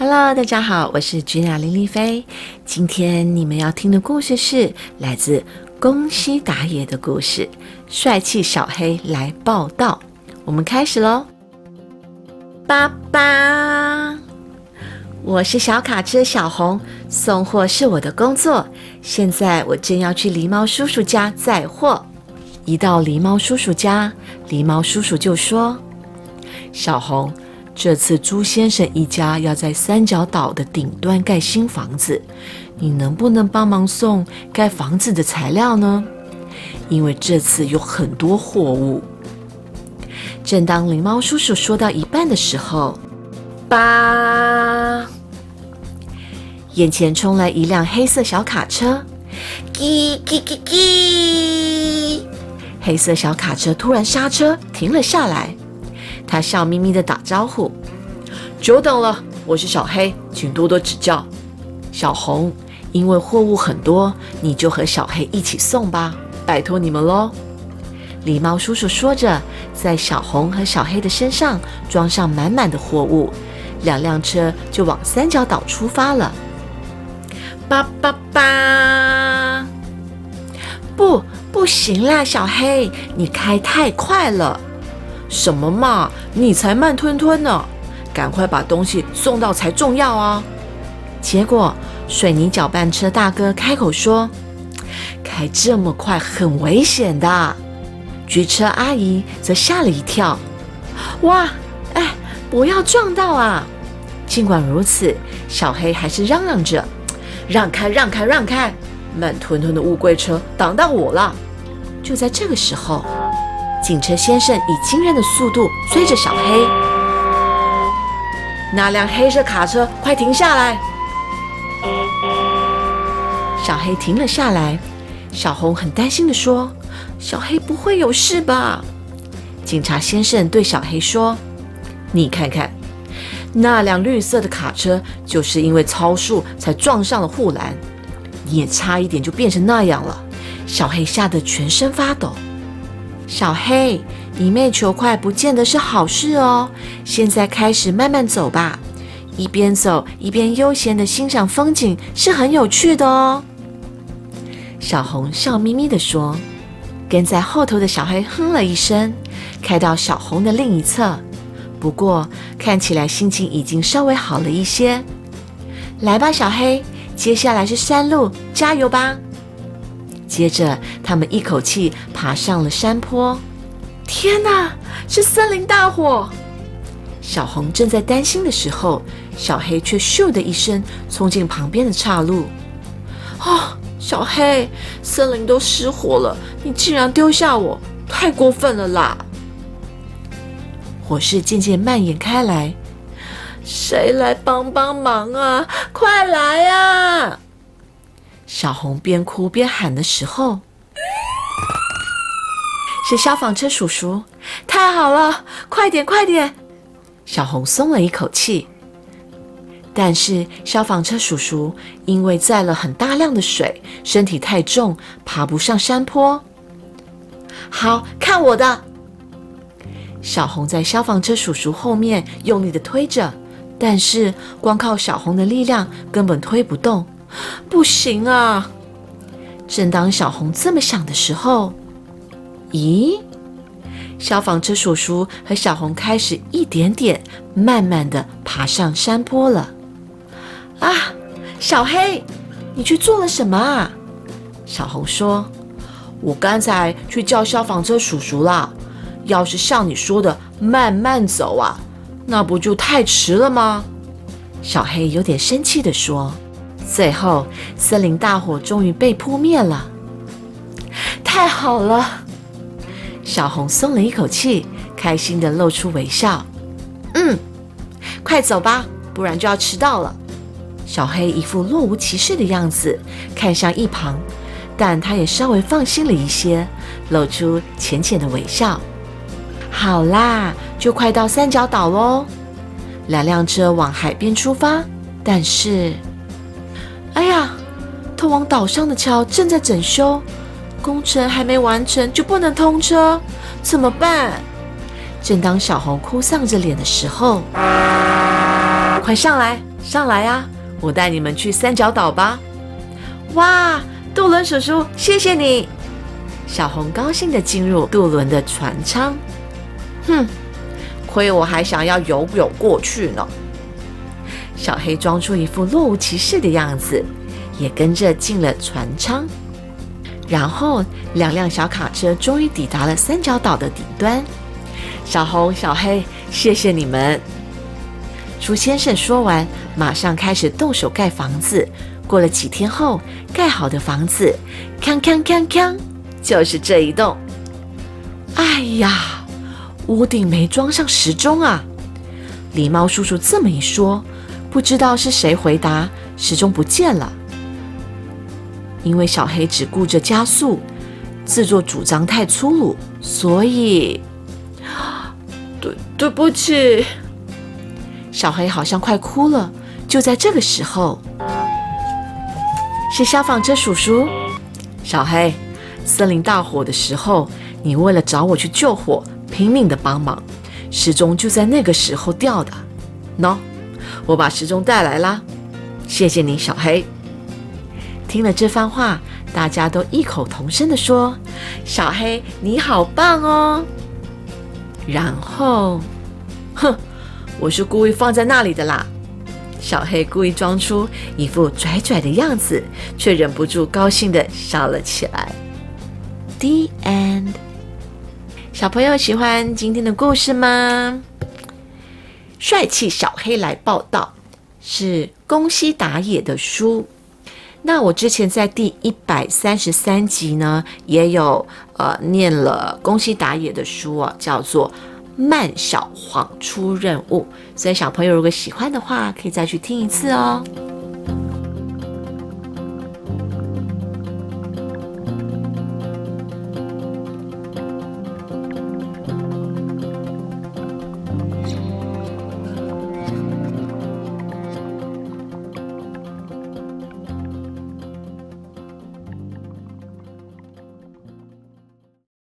Hello，大家好，我是君雅林丽菲。今天你们要听的故事是来自宫西达也的故事《帅气小黑来报道》。我们开始喽。爸爸，我是小卡车小红，送货是我的工作。现在我正要去狸猫叔叔家载货。一到狸猫叔叔家，狸猫叔叔就说：“小红。”这次朱先生一家要在三角岛的顶端盖新房子，你能不能帮忙送盖房子的材料呢？因为这次有很多货物。正当灵猫叔叔说到一半的时候，吧，眼前冲来一辆黑色小卡车，叽叽叽叽，黑色小卡车突然刹车停了下来。他笑眯眯的打招呼：“久等了，我是小黑，请多多指教。”小红，因为货物很多，你就和小黑一起送吧，拜托你们喽。狸猫叔叔说着，在小红和小黑的身上装上满满的货物，两辆车就往三角岛出发了。叭叭叭！不，不行啦，小黑，你开太快了。什么嘛！你才慢吞吞呢，赶快把东西送到才重要啊！结果水泥搅拌车大哥开口说：“开这么快很危险的。”橘车阿姨则吓了一跳：“哇，哎，不要撞到啊！”尽管如此，小黑还是嚷嚷着：“让开，让开，让开！慢吞吞的乌龟车挡到我了！”就在这个时候。警车先生以惊人的速度追着小黑，那辆黑色卡车快停下来！小黑停了下来，小红很担心的说：“小黑不会有事吧？”警察先生对小黑说：“你看看，那辆绿色的卡车就是因为超速才撞上了护栏，你也差一点就变成那样了。”小黑吓得全身发抖。小黑，一昧求快不见得是好事哦。现在开始慢慢走吧，一边走一边悠闲的欣赏风景是很有趣的哦。小红笑眯眯地说。跟在后头的小黑哼了一声，开到小红的另一侧。不过看起来心情已经稍微好了一些。来吧，小黑，接下来是山路，加油吧！接着，他们一口气爬上了山坡。天哪，是森林大火！小红正在担心的时候，小黑却咻的一声冲进旁边的岔路。啊，小黑，森林都失火了，你竟然丢下我，太过分了啦！火势渐渐蔓延开来，谁来帮帮忙啊？快来啊！小红边哭边喊的时候，是消防车叔叔。太好了，快点快点！小红松了一口气。但是消防车叔叔因为载了很大量的水，身体太重，爬不上山坡。好看我的！小红在消防车叔叔后面用力的推着，但是光靠小红的力量根本推不动。不行啊！正当小红这么想的时候，咦，消防车叔叔和小红开始一点点、慢慢的爬上山坡了。啊，小黑，你去做了什么啊？小红说：“我刚才去叫消防车叔叔了。要是像你说的慢慢走啊，那不就太迟了吗？”小黑有点生气的说。最后，森林大火终于被扑灭了。太好了，小红松了一口气，开心的露出微笑。嗯，快走吧，不然就要迟到了。小黑一副若无其事的样子，看向一旁，但他也稍微放心了一些，露出浅浅的微笑。好啦，就快到三角岛喽。两辆车往海边出发，但是。哎呀，通往岛上的桥正在整修，工程还没完成就不能通车，怎么办？正当小红哭丧着脸的时候，快上来，上来啊！我带你们去三角岛吧。哇，渡轮叔叔，谢谢你！小红高兴地进入渡轮的船舱。哼，亏我还想要游泳过去呢。小黑装出一副若无其事的样子，也跟着进了船舱。然后，两辆小卡车终于抵达了三角岛的顶端。小红、小黑，谢谢你们！猪先生说完，马上开始动手盖房子。过了几天后，盖好的房子，锵锵锵锵，就是这一栋。哎呀，屋顶没装上时钟啊！狸猫叔叔这么一说，不知道是谁回答，时钟不见了。因为小黑只顾着加速，自作主张太粗鲁，所以，对对不起，小黑好像快哭了。就在这个时候，是消防车叔叔。小黑，森林大火的时候，你为了找我去救火，拼命的帮忙，时钟就在那个时候掉的。喏，我把时钟带来啦，谢谢你，小黑。听了这番话，大家都异口同声地说：“小黑，你好棒哦！”然后，哼，我是故意放在那里的啦。小黑故意装出一副拽拽的样子，却忍不住高兴地笑了起来。The end。小朋友喜欢今天的故事吗？帅气小黑来报道，是宫西达也的书。那我之前在第一百三十三集呢，也有呃念了宫西达也的书啊，叫做《慢小黄出任务》，所以小朋友如果喜欢的话，可以再去听一次哦。